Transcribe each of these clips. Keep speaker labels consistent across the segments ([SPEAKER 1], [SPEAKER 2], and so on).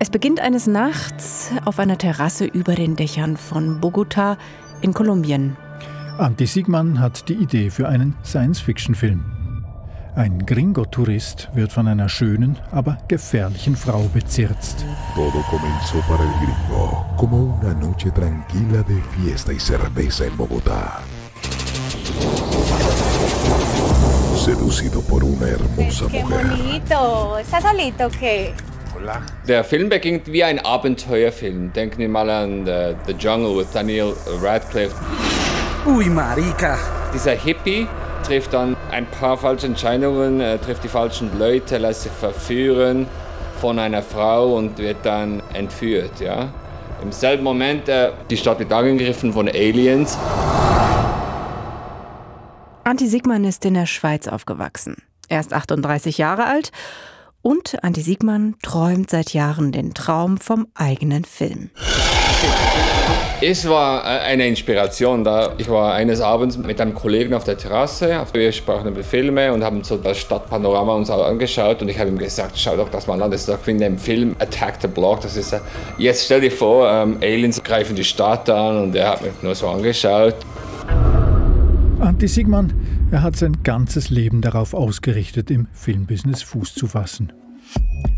[SPEAKER 1] Es beginnt eines Nachts auf einer Terrasse über den Dächern von Bogota in Kolumbien.
[SPEAKER 2] Anti Sigman hat die Idee für einen Science-Fiction-Film. Ein Gringo-Tourist wird von einer schönen, aber gefährlichen Frau bezirzt.
[SPEAKER 3] Todo comenzó para el gringo como una noche tranquila de fiesta y cerveza en Bogotá. Seducido por una hermosa
[SPEAKER 4] Qué
[SPEAKER 3] mujer.
[SPEAKER 4] bonito. ¿Estás solito o qué?
[SPEAKER 5] Der Film beginnt wie ein Abenteuerfilm. Denken wir mal an The, The Jungle with Daniel Radcliffe.
[SPEAKER 6] Uy, marica.
[SPEAKER 5] Dieser Hippie trifft dann ein paar falsche Entscheidungen, äh, trifft die falschen Leute, lässt sich verführen von einer Frau und wird dann entführt. Ja? Im selben Moment, äh, die Stadt wird angegriffen von Aliens.
[SPEAKER 1] Anti Sigman ist in der Schweiz aufgewachsen. Er ist 38 Jahre alt und Anti Sigman träumt seit Jahren den Traum vom eigenen Film.
[SPEAKER 5] Es war äh, eine Inspiration. Da ich war eines Abends mit einem Kollegen auf der Terrasse. Wir sprachen über Filme und haben so das Stadtpanorama uns angeschaut. Und ich habe ihm gesagt, schau doch das mal an. Das ist doch wie in dem Film Attack the Block. Das ist, äh, jetzt stell dir vor, ähm, Aliens greifen die Stadt an und er hat mich nur so angeschaut.
[SPEAKER 2] Anti Sigman, er hat sein ganzes Leben darauf ausgerichtet, im Filmbusiness Fuß zu fassen.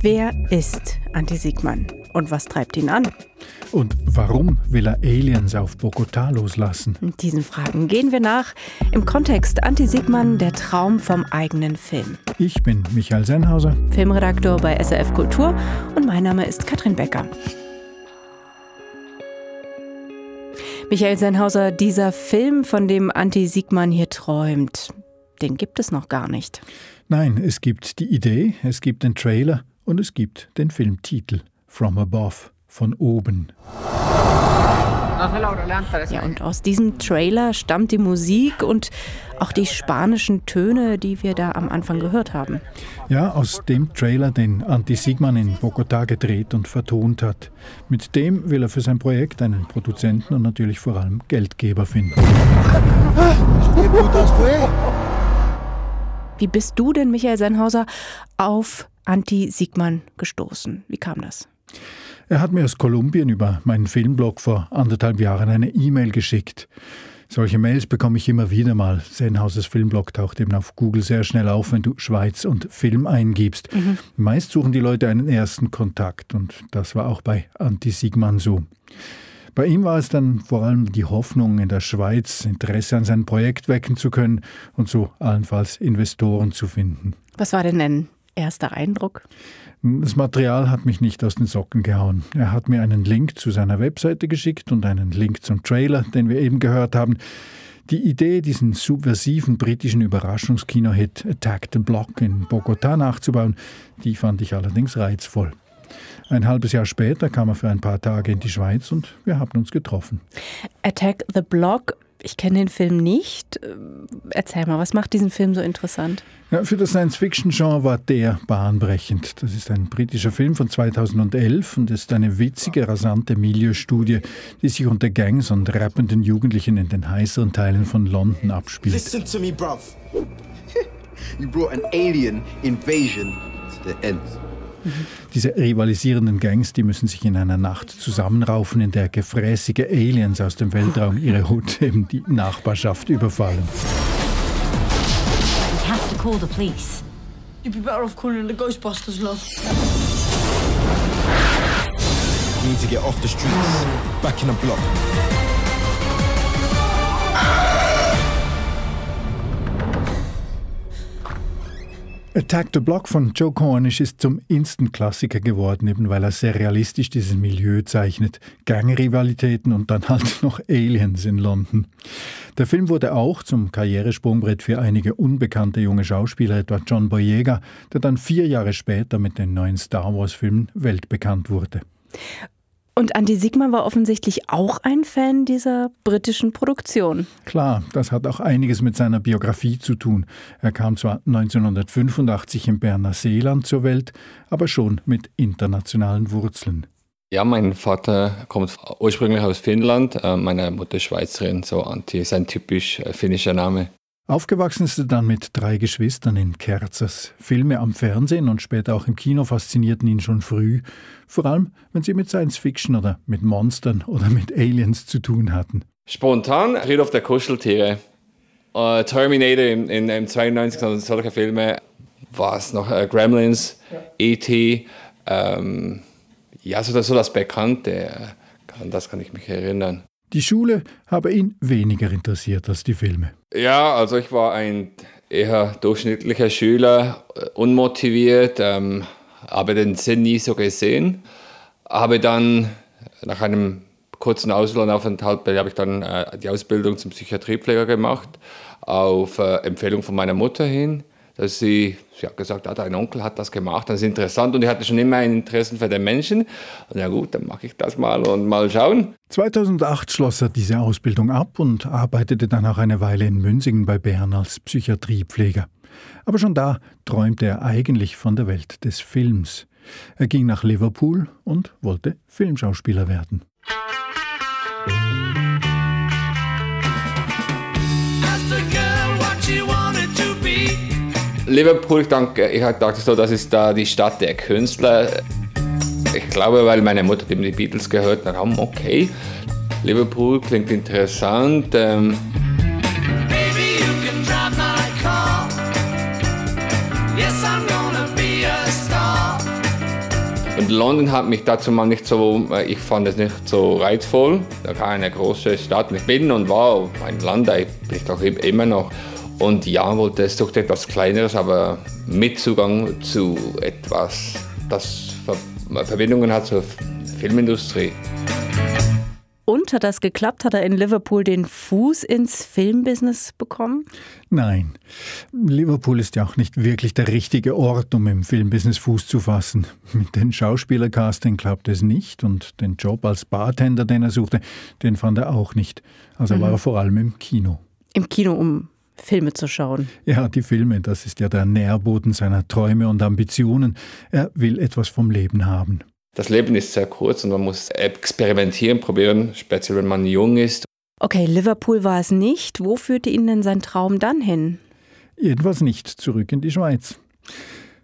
[SPEAKER 1] Wer ist Anti Sigman und was treibt ihn an?
[SPEAKER 2] Und warum will er Aliens auf Bogotá loslassen?
[SPEAKER 1] Diesen Fragen gehen wir nach im Kontext Anti Sigman, der Traum vom eigenen Film.
[SPEAKER 2] Ich bin Michael Sennhauser.
[SPEAKER 1] Filmredaktor bei SRF Kultur und mein Name ist Katrin Becker. Michael Sennhauser, dieser Film, von dem Anti Sigman hier träumt, den gibt es noch gar nicht.
[SPEAKER 2] Nein, es gibt die Idee, es gibt den Trailer und es gibt den Filmtitel From Above, von oben.
[SPEAKER 1] Ja, und aus diesem Trailer stammt die Musik und auch die spanischen Töne, die wir da am Anfang gehört haben.
[SPEAKER 2] Ja, aus dem Trailer, den Anti Sigman in Bogotá gedreht und vertont hat. Mit dem will er für sein Projekt einen Produzenten und natürlich vor allem Geldgeber finden.
[SPEAKER 1] Wie bist du denn, Michael Sennhauser, auf Anti Sigman gestoßen? Wie kam das?
[SPEAKER 2] Er hat mir aus Kolumbien über meinen Filmblog vor anderthalb Jahren eine E-Mail geschickt. Solche Mails bekomme ich immer wieder mal. Sennhausers Filmblog taucht eben auf Google sehr schnell auf, wenn du Schweiz und Film eingibst. Meist suchen die Leute einen ersten Kontakt und das war auch bei Anti Sigman so. Bei ihm war es dann vor allem die Hoffnung, in der Schweiz Interesse an seinem Projekt wecken zu können und so allenfalls Investoren zu finden.
[SPEAKER 1] Was war denn dein erster Eindruck?
[SPEAKER 2] Das Material hat mich nicht aus den Socken gehauen. Er hat mir einen Link zu seiner Webseite geschickt und einen Link zum Trailer, den wir eben gehört haben. Die Idee, diesen subversiven britischen Überraschungskino-Hit Attack the Block in Bogotá nachzubauen, die fand ich allerdings reizvoll. Ein halbes Jahr später kam er für ein paar Tage in die Schweiz und wir haben uns getroffen.
[SPEAKER 1] Attack the Block. Ich kenne den Film nicht. Erzähl mal, was macht diesen Film so interessant?
[SPEAKER 2] Ja, für das Science-Fiction-Genre war der bahnbrechend. Das ist ein britischer Film von 2011 und ist eine witzige, rasante Milieustudie, die sich unter Gangs und rappenden Jugendlichen in den heißeren Teilen von London abspielt.
[SPEAKER 7] Listen to me, bruv. you brought an alien invasion to the end.
[SPEAKER 2] Diese rivalisierenden Gangs, die müssen sich in einer Nacht zusammenraufen, in der gefräßige Aliens aus dem Weltraum ihre Hut, eben die Nachbarschaft, überfallen.
[SPEAKER 8] We have to call the police.
[SPEAKER 9] You'd be better off calling the Ghostbusters, love.
[SPEAKER 7] You need to get off the streets, back in the block.
[SPEAKER 2] Attack the Block von Joe Cornish ist zum Instant-Klassiker geworden, eben weil er sehr realistisch dieses Milieu zeichnet. Gangrivalitäten und dann halt noch Aliens in London. Der Film wurde auch zum Karrieresprungbrett für einige unbekannte junge Schauspieler, etwa John Boyega, der dann vier Jahre später mit den neuen Star Wars-Filmen weltbekannt wurde.
[SPEAKER 1] Und Andy Sigma war offensichtlich auch ein Fan dieser britischen Produktion.
[SPEAKER 2] Klar, das hat auch einiges mit seiner Biografie zu tun. Er kam zwar 1985 im Berner Seeland zur Welt, aber schon mit internationalen Wurzeln.
[SPEAKER 5] Ja, mein Vater kommt ursprünglich aus Finnland, äh, meine Mutter Schweizerin, so Anti ist ein typisch äh, finnischer Name.
[SPEAKER 2] Aufgewachsen ist er dann mit drei Geschwistern in Kerzers. Filme am Fernsehen und später auch im Kino faszinierten ihn schon früh, vor allem wenn sie mit Science Fiction oder mit Monstern oder mit Aliens zu tun hatten.
[SPEAKER 5] Spontan Friedhof der Kuscheltiere. Uh, Terminator im, in, im 92, also solche Filme, war es noch uh, Gremlins, ja. E.T., ähm, ja, so das, so das Bekannte, an das kann ich mich erinnern.
[SPEAKER 2] Die Schule habe ihn weniger interessiert als die Filme.
[SPEAKER 5] Ja, also ich war ein eher durchschnittlicher Schüler, äh, unmotiviert, ähm, habe den Sinn nie so gesehen. Habe dann nach einem kurzen Auslandaufenthalt habe ich dann äh, die Ausbildung zum Psychiatriepfleger gemacht, auf äh, Empfehlung von meiner Mutter hin dass sie, sie hat gesagt, ah, dein Onkel hat das gemacht, das ist interessant und ich hatte schon immer ein Interesse für den Menschen. Und ja gut, dann mache ich das mal und mal schauen.
[SPEAKER 2] 2008 schloss er diese Ausbildung ab und arbeitete dann auch eine Weile in Münsingen bei Bern als Psychiatriepfleger. Aber schon da träumte er eigentlich von der Welt des Films. Er ging nach Liverpool und wollte Filmschauspieler werden.
[SPEAKER 5] Liverpool, ich denke, ich dachte so, das ist da die Stadt der Künstler. Ich glaube, weil meine Mutter eben die Beatles gehört hat, okay, Liverpool klingt interessant. Ähm, Und London hat mich dazu mal nicht so, ich fand es nicht so reizvoll. Da war eine große Stadt. Ich bin und war ein Land, da bin ich doch immer noch. Und ja, wollte es suchte etwas Kleineres, aber mit Zugang zu etwas, das Verbindungen hat zur Filmindustrie.
[SPEAKER 1] Und hat das geklappt? Hat er in Liverpool den Fuß ins Filmbusiness bekommen?
[SPEAKER 2] Nein. Liverpool ist ja auch nicht wirklich der richtige Ort, um im Filmbusiness Fuß zu fassen. Mit den Schauspielercasting klappt es nicht und den Job als Bartender, den er suchte, den fand er auch nicht. Also mhm. war er vor allem im Kino.
[SPEAKER 1] Im Kino, um Filme zu schauen.
[SPEAKER 2] Ja, die Filme, das ist ja der Nährboden seiner Träume und Ambitionen. Er will etwas vom Leben haben.
[SPEAKER 5] Das Leben ist sehr kurz und man muss experimentieren, probieren, speziell wenn man jung ist.
[SPEAKER 1] Okay, Liverpool war es nicht. Wo führte ihn denn sein Traum dann hin?
[SPEAKER 2] Jedenfalls nicht zurück in die Schweiz.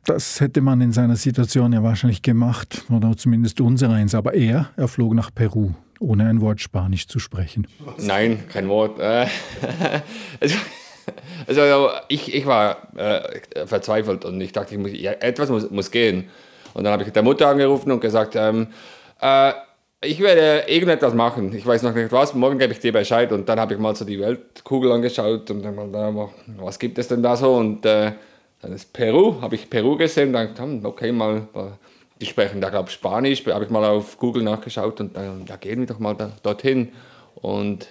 [SPEAKER 2] Das hätte man in seiner Situation ja wahrscheinlich gemacht, oder zumindest unsereins. Aber er, er flog nach Peru, ohne ein Wort Spanisch zu sprechen.
[SPEAKER 5] Nein, kein Wort. Also ich, ich war äh, verzweifelt und ich dachte, ich muss, ja, etwas muss, muss gehen. Und dann habe ich der Mutter angerufen und gesagt, ähm, äh, ich werde irgendetwas machen. Ich weiß noch nicht was. Morgen gebe ich dir Bescheid. Und dann habe ich mal so die Weltkugel angeschaut und dann mal, was gibt es denn da so? Und äh, dann ist Peru, habe ich Peru gesehen und dann hm, okay, mal, die sprechen da, glaube ich, Spanisch. Habe ich mal auf Google nachgeschaut und dann, ja, gehen wir doch mal da, dorthin. Und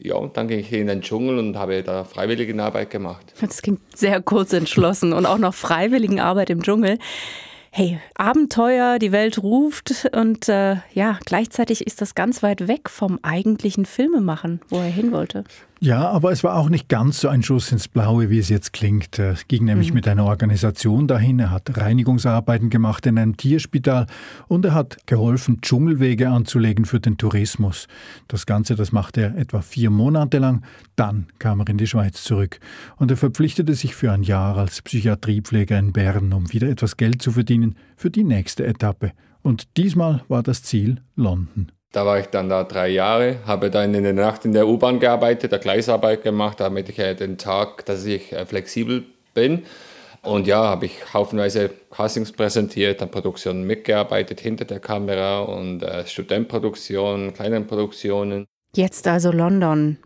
[SPEAKER 5] ja, und dann ging ich in den Dschungel und habe da Freiwilligenarbeit gemacht.
[SPEAKER 1] Das klingt sehr kurz entschlossen und auch noch Freiwilligenarbeit im Dschungel. Hey, Abenteuer, die Welt ruft und äh, ja, gleichzeitig ist das ganz weit weg vom eigentlichen Filmemachen, wo er hin wollte.
[SPEAKER 2] Ja, aber es war auch nicht ganz so ein Schuss ins Blaue, wie es jetzt klingt. Er ging nämlich mhm. mit einer Organisation dahin, er hat Reinigungsarbeiten gemacht in einem Tierspital und er hat geholfen, Dschungelwege anzulegen für den Tourismus. Das Ganze, das machte er etwa vier Monate lang. Dann kam er in die Schweiz zurück und er verpflichtete sich für ein Jahr als Psychiatriepfleger in Bern, um wieder etwas Geld zu verdienen für die nächste Etappe. Und diesmal war das Ziel London.
[SPEAKER 5] Da war ich dann da drei Jahre, habe dann in der Nacht in der U-Bahn gearbeitet, der Gleisarbeit gemacht, damit ich den Tag, dass ich äh, flexibel bin. Und ja, habe ich haufenweise Castings präsentiert, an Produktionen mitgearbeitet, hinter der Kamera und äh, Studentproduktionen, kleinen Produktionen.
[SPEAKER 1] Jetzt also London.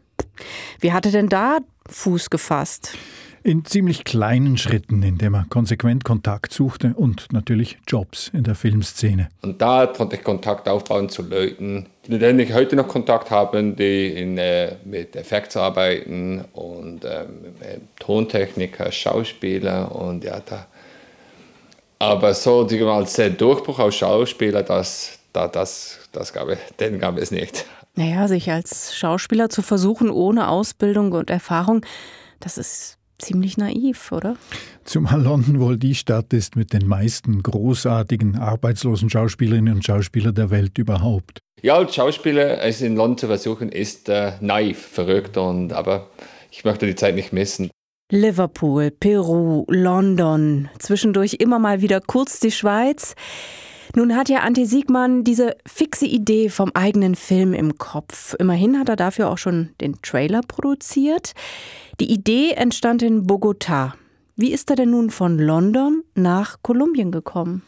[SPEAKER 1] Wie hatte denn da Fuß gefasst?
[SPEAKER 2] In ziemlich kleinen Schritten, indem er konsequent Kontakt suchte und natürlich Jobs in der Filmszene.
[SPEAKER 5] Und da konnte ich Kontakt aufbauen zu Leuten, mit denen ich heute noch Kontakt habe, die in, äh, mit Effekts arbeiten und äh, Tontechniker, Schauspieler und ja, da. Aber so als Durchbruch als Schauspieler, das, da, das, das gab, den gab es nicht.
[SPEAKER 1] Naja, sich als Schauspieler zu versuchen ohne Ausbildung und Erfahrung, das ist ziemlich naiv, oder?
[SPEAKER 2] Zumal London wohl die Stadt ist mit den meisten großartigen arbeitslosen Schauspielerinnen und Schauspielern der Welt überhaupt.
[SPEAKER 5] Ja, als Schauspieler es in London zu versuchen, ist äh, naiv, verrückt und aber ich möchte die Zeit nicht missen.
[SPEAKER 1] Liverpool, Peru, London, zwischendurch immer mal wieder kurz die Schweiz. Nun hat ja Ante Siegmann diese fixe Idee vom eigenen Film im Kopf. Immerhin hat er dafür auch schon den Trailer produziert. Die Idee entstand in Bogotá. Wie ist er denn nun von London nach Kolumbien gekommen?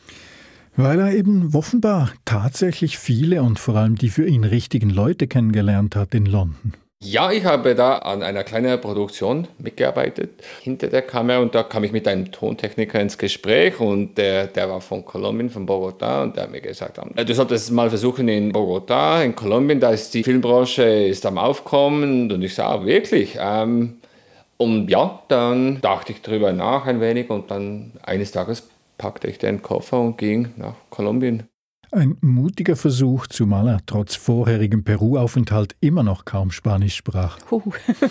[SPEAKER 2] Weil er eben offenbar tatsächlich viele und vor allem die für ihn richtigen Leute kennengelernt hat in London.
[SPEAKER 5] Ja, ich habe da an einer kleinen Produktion mitgearbeitet hinter der Kamera und da kam ich mit einem Tontechniker ins Gespräch und der, der war von Kolumbien, von Bogotá und der hat mir gesagt, du solltest es mal versuchen in Bogotá, in Kolumbien, da ist die Filmbranche ist am Aufkommen und ich sage, wirklich, ähm, und ja, dann dachte ich darüber nach ein wenig und dann eines Tages packte ich den Koffer und ging nach Kolumbien.
[SPEAKER 2] Ein mutiger Versuch, zumal er trotz vorherigem Peru-Aufenthalt immer noch kaum Spanisch sprach.
[SPEAKER 5] Uh.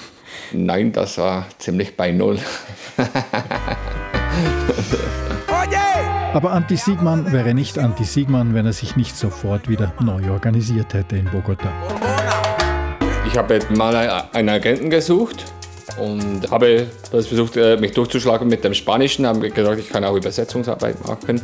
[SPEAKER 5] Nein, das war ziemlich bei Null.
[SPEAKER 2] Aber Anti-Siegmann wäre nicht Anti-Siegmann, wenn er sich nicht sofort wieder neu organisiert hätte in Bogota.
[SPEAKER 5] Ich habe mal einen Agenten gesucht und habe versucht, äh, mich durchzuschlagen mit dem Spanischen, habe gesagt, ich kann auch Übersetzungsarbeit machen.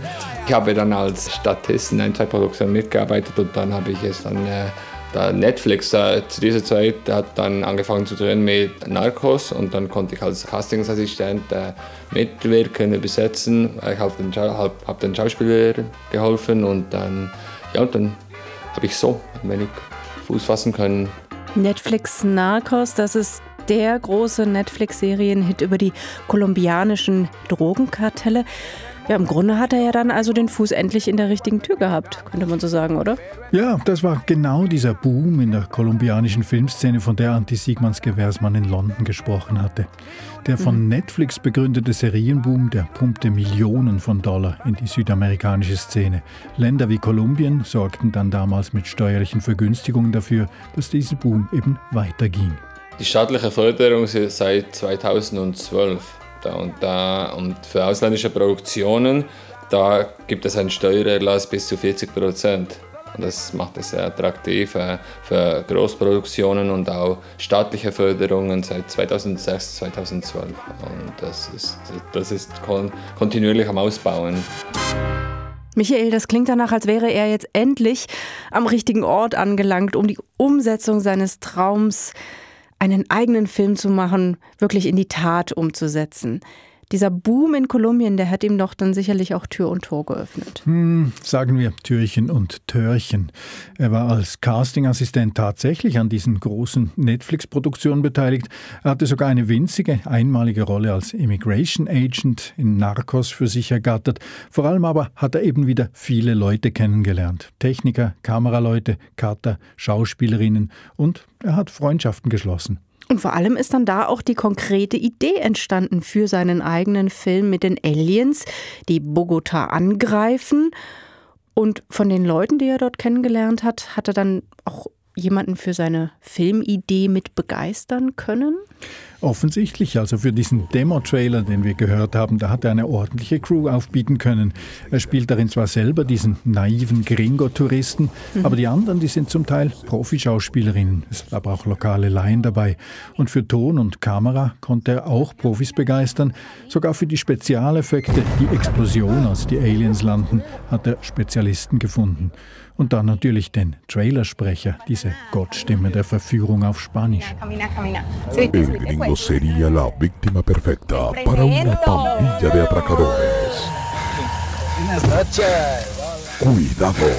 [SPEAKER 5] Ich habe dann als Statist in ein, zwei Produktionen mitgearbeitet und dann habe ich es dann äh, da Netflix da, zu dieser Zeit hat dann angefangen zu drehen mit Narcos und dann konnte ich als Castingsassistent äh, mitwirken, übersetzen. Ich habe den, hab, hab den Schauspieler geholfen und dann, ja, und dann habe ich so ein wenig Fuß fassen können.
[SPEAKER 1] Netflix Narcos, das ist der große Netflix-Serienhit über die kolumbianischen Drogenkartelle. Ja, im Grunde hat er ja dann also den Fuß endlich in der richtigen Tür gehabt, könnte man so sagen, oder?
[SPEAKER 2] Ja, das war genau dieser Boom in der kolumbianischen Filmszene, von der Anti Siegmanns Gewährsmann in London gesprochen hatte. Der von mhm. Netflix begründete Serienboom, der pumpte Millionen von Dollar in die südamerikanische Szene. Länder wie Kolumbien sorgten dann damals mit steuerlichen Vergünstigungen dafür, dass dieser Boom eben weiterging.
[SPEAKER 5] Die staatliche Förderung seit 2012 da und, da, und für ausländische Produktionen da gibt es einen Steuererlass bis zu 40 Prozent. Und das macht es sehr attraktiv äh, für Großproduktionen und auch staatliche Förderungen seit 2006, 2012. Und das ist, das ist kontinuierlich am Ausbauen.
[SPEAKER 1] Michael, das klingt danach, als wäre er jetzt endlich am richtigen Ort angelangt, um die Umsetzung seines Traums einen eigenen Film zu machen, wirklich in die Tat umzusetzen. Dieser Boom in Kolumbien, der hat ihm doch dann sicherlich auch Tür und Tor geöffnet.
[SPEAKER 2] Hm, sagen wir Türchen und Törchen. Er war als Castingassistent tatsächlich an diesen großen Netflix-Produktionen beteiligt. Er hatte sogar eine winzige, einmalige Rolle als Immigration Agent in Narcos für sich ergattert. Vor allem aber hat er eben wieder viele Leute kennengelernt. Techniker, Kameraleute, Cutter, Schauspielerinnen und er hat Freundschaften geschlossen.
[SPEAKER 1] Und vor allem ist dann da auch die konkrete Idee entstanden für seinen eigenen Film mit den Aliens, die Bogota angreifen. Und von den Leuten, die er dort kennengelernt hat, hat er dann auch jemanden für seine Filmidee mit begeistern können?
[SPEAKER 2] Offensichtlich, also für diesen Demo-Trailer, den wir gehört haben, da hat er eine ordentliche Crew aufbieten können. Er spielt darin zwar selber diesen naiven Gringo-Touristen, mhm. aber die anderen, die sind zum Teil Profischauspielerinnen. Es sind aber auch lokale Laien dabei. Und für Ton und Kamera konnte er auch Profis begeistern. Sogar für die Spezialeffekte, die Explosion, als die Aliens landen, hat er Spezialisten gefunden. Und dann natürlich den Trailersprecher, diese Gottstimme der Verführung auf Spanisch.
[SPEAKER 3] El gringo sería la víctima perfecta para una pandilla de atracadores. Cuidado,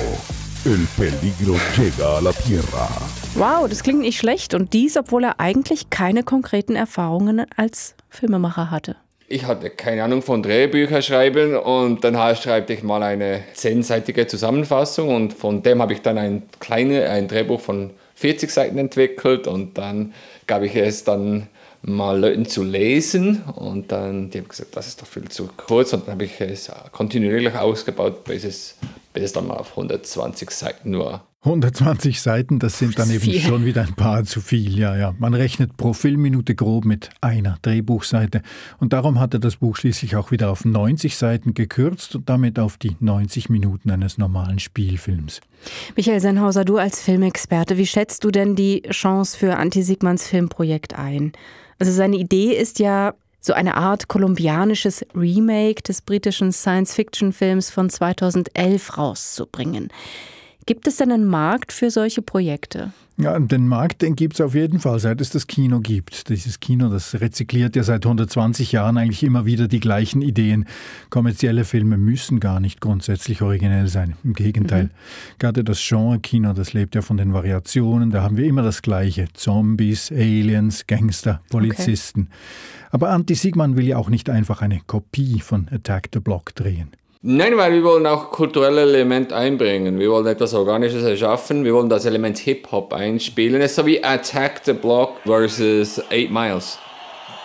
[SPEAKER 3] el peligro llega a la tierra.
[SPEAKER 1] Wow, das klingt nicht schlecht und dies, obwohl er eigentlich keine konkreten Erfahrungen als Filmemacher hatte
[SPEAKER 5] ich hatte keine Ahnung von Drehbücher schreiben und dann schreibe ich mal eine zehnseitige Zusammenfassung und von dem habe ich dann ein kleines ein Drehbuch von 40 Seiten entwickelt und dann gab ich es dann mal Leuten zu lesen und dann die haben gesagt, das ist doch viel zu kurz und dann habe ich es kontinuierlich ausgebaut, bis es, bis es dann mal auf 120 Seiten war.
[SPEAKER 2] 120 Seiten, das sind dann eben viel. schon wieder ein paar zu viel. Ja, ja. Man rechnet pro Filmminute grob mit einer Drehbuchseite. Und darum hat er das Buch schließlich auch wieder auf 90 Seiten gekürzt und damit auf die 90 Minuten eines normalen Spielfilms.
[SPEAKER 1] Michael Sennhauser, du als Filmexperte, wie schätzt du denn die Chance für Anti-Sigmans Filmprojekt ein? Also seine Idee ist ja, so eine Art kolumbianisches Remake des britischen Science-Fiction-Films von 2011 rauszubringen. Gibt es denn einen Markt für solche Projekte?
[SPEAKER 2] Ja, den Markt, den gibt es auf jeden Fall, seit es das Kino gibt. Dieses Kino, das rezykliert ja seit 120 Jahren eigentlich immer wieder die gleichen Ideen. Kommerzielle Filme müssen gar nicht grundsätzlich originell sein. Im Gegenteil. Mhm. Gerade das Genre-Kino, das lebt ja von den Variationen. Da haben wir immer das Gleiche. Zombies, Aliens, Gangster, Polizisten. Okay. Aber Anti Sigman will ja auch nicht einfach eine Kopie von Attack the Block drehen.
[SPEAKER 5] Nein, weil wir wollen auch kulturelle Elemente einbringen. Wir wollen etwas Organisches erschaffen. Wir wollen das Element Hip-Hop einspielen. Es ist so wie Attack the Block versus Eight Miles.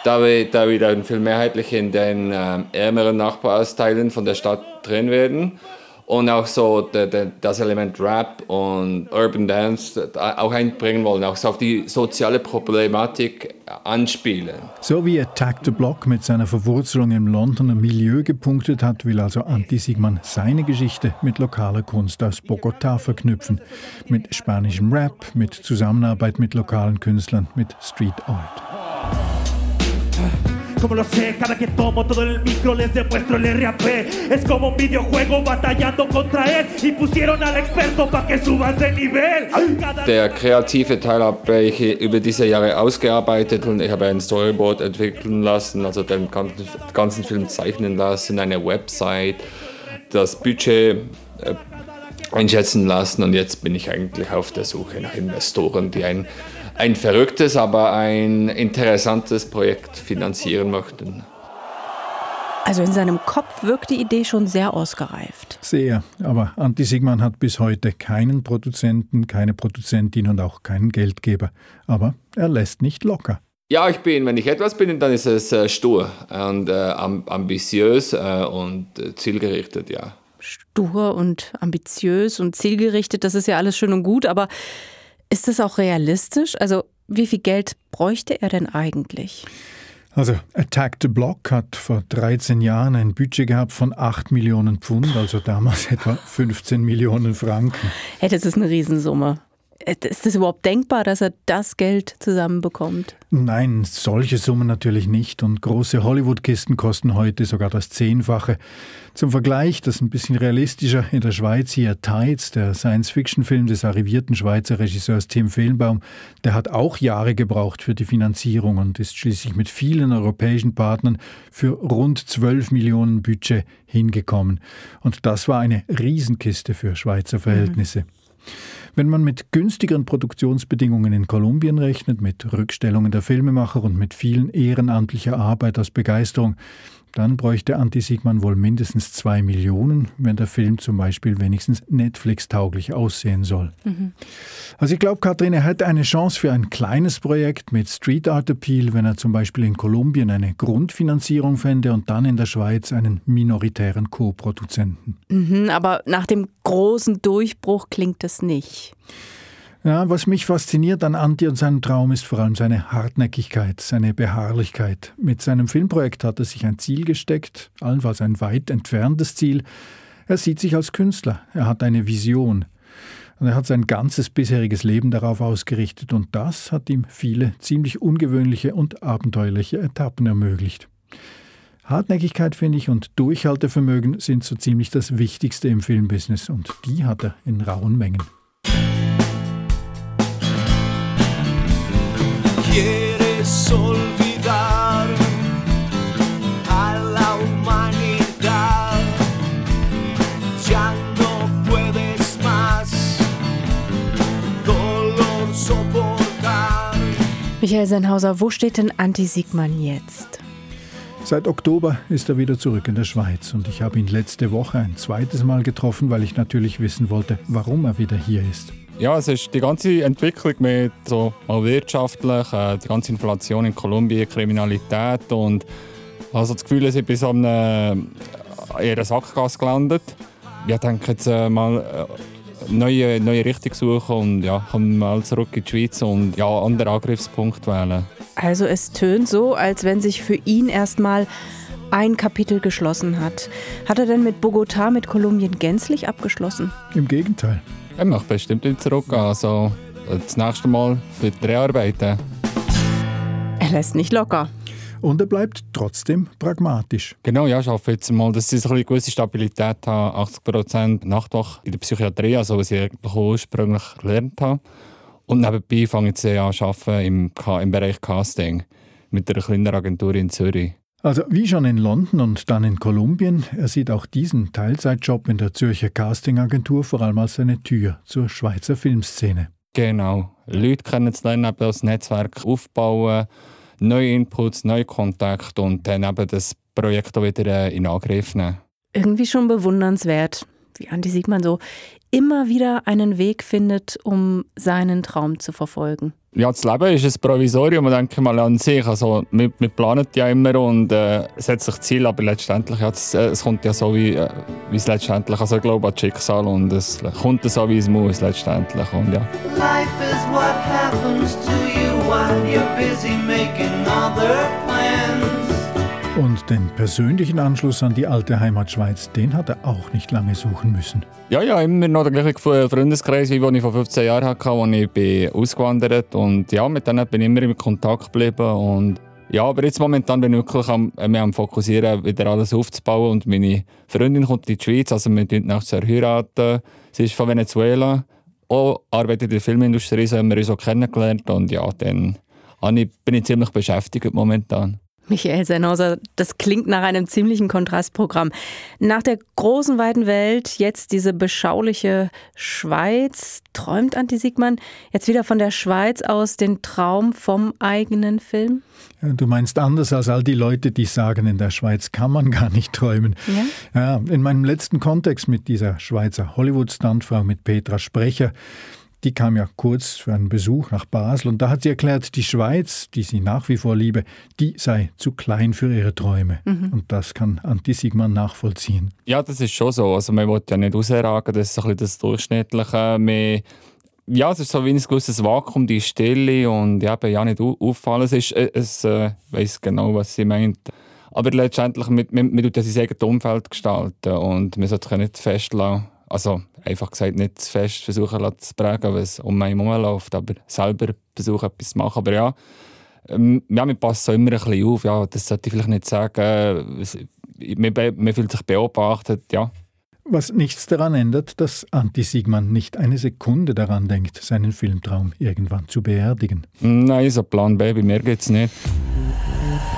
[SPEAKER 5] Da wir, da wir dann viel mehrheitlich in den ähm, ärmeren Nachbarsteilen von der Stadt drin werden und auch so de, de, das Element Rap und Urban Dance auch einbringen wollen, auch so auf die soziale Problematik anspielen.
[SPEAKER 2] So wie Attack the Block mit seiner Verwurzelung im Londoner Milieu gepunktet hat, will also Anti-Sigman seine Geschichte mit lokaler Kunst aus Bogotá verknüpfen. Mit spanischem Rap, mit Zusammenarbeit mit lokalen Künstlern, mit Street Art. Como lo sé, cada que tomo todo el micro les demuestro el RAP. Es como un videojuego batallando contra él y pusieron al experto para que subas de nivel.
[SPEAKER 5] Der kreative Teil habe ich über diese Jahre ausgearbeitet und ich habe ein Storyboard entwickeln lassen, also den ganzen Film zeichnen lassen, eine Website, das Budget äh, einschätzen lassen und jetzt bin ich eigentlich auf der Suche nach Investoren, die ein ein verrücktes, aber ein interessantes Projekt finanzieren möchten.
[SPEAKER 1] Also in seinem Kopf wirkt die Idee schon sehr ausgereift.
[SPEAKER 2] Sehr, aber Anti Sigman hat bis heute keinen Produzenten, keine Produzentin und auch keinen Geldgeber. Aber er lässt nicht locker.
[SPEAKER 5] Ja, ich bin, wenn ich etwas bin, dann ist es äh, stur und äh, ambitiös äh, und äh, zielgerichtet, ja.
[SPEAKER 1] Stur und ambitiös und zielgerichtet, das ist ja alles schön und gut, aber ist das auch realistisch? Also wie viel Geld bräuchte er denn eigentlich?
[SPEAKER 2] Also Attack the Block hat vor 13 Jahren ein Budget gehabt von 8 Millionen Pfund, also damals etwa 15 Millionen Franken.
[SPEAKER 1] Hey, das ist eine Riesensumme. Ist es überhaupt denkbar, dass er das Geld zusammenbekommt?
[SPEAKER 2] Nein, solche Summen natürlich nicht. Und große Hollywood-Kisten kosten heute sogar das Zehnfache. Zum Vergleich, das ist ein bisschen realistischer, in der Schweiz hier Tides, der Science-Fiction-Film des arrivierten Schweizer Regisseurs Tim Fehlenbaum, der hat auch Jahre gebraucht für die Finanzierung und ist schließlich mit vielen europäischen Partnern für rund 12 Millionen Budget hingekommen. Und das war eine Riesenkiste für Schweizer Verhältnisse. Mhm. Wenn man mit günstigeren Produktionsbedingungen in Kolumbien rechnet, mit Rückstellungen der Filmemacher und mit vielen ehrenamtlicher Arbeit aus Begeisterung, dann bräuchte Anti-Sigman wohl mindestens zwei Millionen, wenn der Film zum Beispiel wenigstens Netflix-tauglich aussehen soll. Mhm. Also ich glaube, Katrin, er hätte eine Chance für ein kleines Projekt mit Street Art Appeal, wenn er zum Beispiel in Kolumbien eine Grundfinanzierung fände und dann in der Schweiz einen minoritären Co-Produzenten.
[SPEAKER 1] Mhm, aber nach dem großen Durchbruch klingt das nicht.
[SPEAKER 2] Ja, was mich fasziniert an Anti und seinem Traum ist vor allem seine Hartnäckigkeit, seine Beharrlichkeit. Mit seinem Filmprojekt hat er sich ein Ziel gesteckt, allenfalls ein weit entferntes Ziel. Er sieht sich als Künstler, er hat eine Vision. Und er hat sein ganzes bisheriges Leben darauf ausgerichtet und das hat ihm viele ziemlich ungewöhnliche und abenteuerliche Etappen ermöglicht. Hartnäckigkeit, finde ich, und Durchhaltevermögen sind so ziemlich das Wichtigste im Filmbusiness und die hat er in rauen Mengen. Quieres olvidar a la humanidad. Ya no puedes más
[SPEAKER 1] Dolor soportar. Michael Sennhauser, wo steht denn Anti-Sigman jetzt?
[SPEAKER 2] Seit Oktober ist er wieder zurück in der Schweiz und ich habe ihn letzte Woche ein zweites Mal getroffen, weil ich natürlich wissen wollte, warum er wieder hier ist.
[SPEAKER 10] Ja, es ist die ganze Entwicklung mit so mal wirtschaftlich, äh, die ganze Inflation in Kolumbien, Kriminalität und also das Gefühl, ich bin bei so einem äh, eher Sackgasse gelandet. Ich denke jetzt äh, mal äh, neue, neue Richtung suchen und ja, komme mal zurück in die Schweiz und ja, andere Angriffspunkte wählen.
[SPEAKER 1] Also es tönt so, als wenn sich für ihn erstmal ein Kapitel geschlossen hat. Hat er denn mit Bogotá, mit Kolumbien gänzlich abgeschlossen?
[SPEAKER 2] Im Gegenteil.
[SPEAKER 10] Ich möchte bestimmt nicht zurückgehen. Also das nächste Mal für die Dreharbeiten.
[SPEAKER 1] Er lässt nicht locker.
[SPEAKER 2] Und er bleibt trotzdem pragmatisch.
[SPEAKER 5] Genau, ja, ich hoffe jetzt mal, dass sie so eine gewisse Stabilität haben. 80 Prozent Nachtwache in der Psychiatrie, also was ich eigentlich ursprünglich gelernt habe. Und nebenbei fange ich jetzt an zu arbeiten im, im Bereich Casting mit einer kleinen Agentur in Zürich.
[SPEAKER 2] Also wie schon in London und dann in Kolumbien, er sieht auch diesen Teilzeitjob in der Zürcher Castingagentur vor allem als eine Tür zur Schweizer Filmszene.
[SPEAKER 5] Genau. Leute kennenzulernen, eben das Netzwerk aufbauen, neue Inputs, neue Kontakte und dann eben das Projekt auch wieder äh, in Angriff nehmen.
[SPEAKER 1] Irgendwie schon bewundernswert, wie Andi Siegmann so immer wieder einen Weg findet, um seinen Traum zu verfolgen.
[SPEAKER 5] Ja, das Leben ist ein Provisorium, denke mal an sich. Also, wir, wir planen ja immer und äh, setzen sich Ziele, aber letztendlich, ja, es, äh, es kommt ja so, wie, äh, wie es letztendlich, also ich glaube an das Schicksal und es kommt so, wie es muss letztendlich. Und, ja. Life is what happens to you while you're busy making other plans.
[SPEAKER 2] Und den persönlichen Anschluss an die alte Heimat Schweiz, den hat er auch nicht lange suchen müssen.
[SPEAKER 5] Ja, ja, immer noch der gleiche Freundeskreis, wie ich vor 15 Jahren hatte, als ich bin ausgewandert und ja, mit denen bin ich immer in Kontakt geblieben und ja, aber jetzt momentan bin ich wirklich am, äh, am Fokussieren, wieder alles aufzubauen und meine Freundin kommt in die Schweiz, also wir sind nachher heiraten. Sie ist von Venezuela, auch arbeitet in der Filmindustrie, so haben wir uns auch kennengelernt und ja, dann bin ich ziemlich beschäftigt momentan.
[SPEAKER 1] Michael Sennhauser, das klingt nach einem ziemlichen Kontrastprogramm. Nach der großen, weiten Welt, jetzt diese beschauliche Schweiz. Träumt Antti Siegmann jetzt wieder von der Schweiz aus den Traum vom eigenen Film?
[SPEAKER 2] Du meinst anders als all die Leute, die sagen, in der Schweiz kann man gar nicht träumen. Ja? ja in meinem letzten Kontext mit dieser Schweizer Hollywood-Standfrau, mit Petra Sprecher, die kam ja kurz für einen Besuch nach Basel und da hat sie erklärt, die Schweiz, die sie nach wie vor liebe, die sei zu klein für ihre Träume. Mhm. Und das kann Antti Sigmann nachvollziehen.
[SPEAKER 5] Ja, das ist schon so. Also man will ja nicht rausragen, das ist ein bisschen das Durchschnittliche. Man ja, es ist so wie ein gewisses Vakuum, die Stille und ja, ja nicht auffallen. Es ist, äh, es äh, weiß genau, was sie meint. Aber letztendlich, man, man, man tut ja sein eigenes Umfeld gestalten und man sollte sich nicht festlassen also einfach gesagt, nicht zu fest versuchen zu prägen, was um mich herum läuft, aber selber versuchen, etwas zu machen. Aber ja, ähm, ja, wir passen immer ein bisschen auf. Ja, das sollte ich vielleicht nicht sagen. Man, man fühlt sich beobachtet, ja.
[SPEAKER 2] Was nichts daran ändert, dass Anti Sigman nicht eine Sekunde daran denkt, seinen Filmtraum irgendwann zu beerdigen.
[SPEAKER 5] Nein, so Plan B bei mir geht's nicht.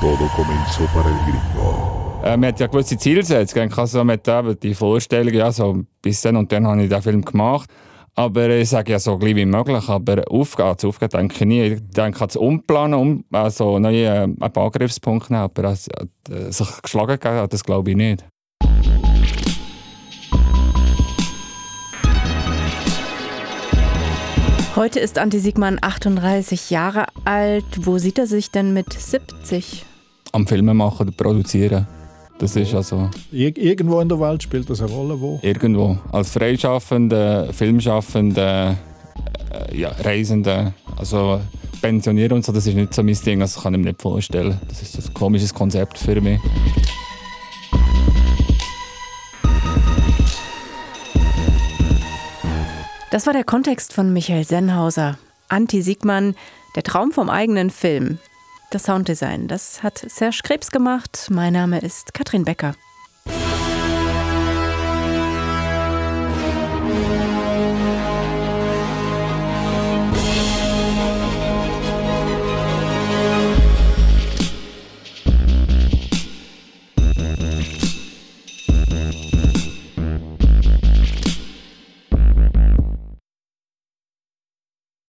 [SPEAKER 5] Todo comenzó para el gringo. Äh, man hat ja gewisse Zielsetzungen. Also mit eben die Vorstellung, ja, so bis dann und dann habe ich den Film gemacht. Aber ich sage ja so gleich wie möglich. Aber aufgehen, aufgehen denke ich nie. Ich denke an das Umplanen, um, also neue äh, Angriffspunkte nehmen. Aber also, äh, sich geschlagen geben, das glaube ich nicht.
[SPEAKER 1] Heute ist Anti Sigmann 38 Jahre alt. Wo sieht er sich denn mit 70?
[SPEAKER 5] Am Filme machen oder produzieren. Das ist also...
[SPEAKER 2] Ir irgendwo in der Welt spielt das eine Rolle, wo?
[SPEAKER 5] Irgendwo. Als Freischaffender, Filmschaffender, äh, ja, Reisender, also pensionieren und so, das ist nicht so mein Ding, das kann ich mir nicht vorstellen. Das ist ein komisches Konzept für mich.
[SPEAKER 1] Das war der Kontext von Michael Sennhauser. Anti Siegmann, der Traum vom eigenen Film. Das Sounddesign, das hat Serge Krebs gemacht. Mein Name ist Katrin Becker.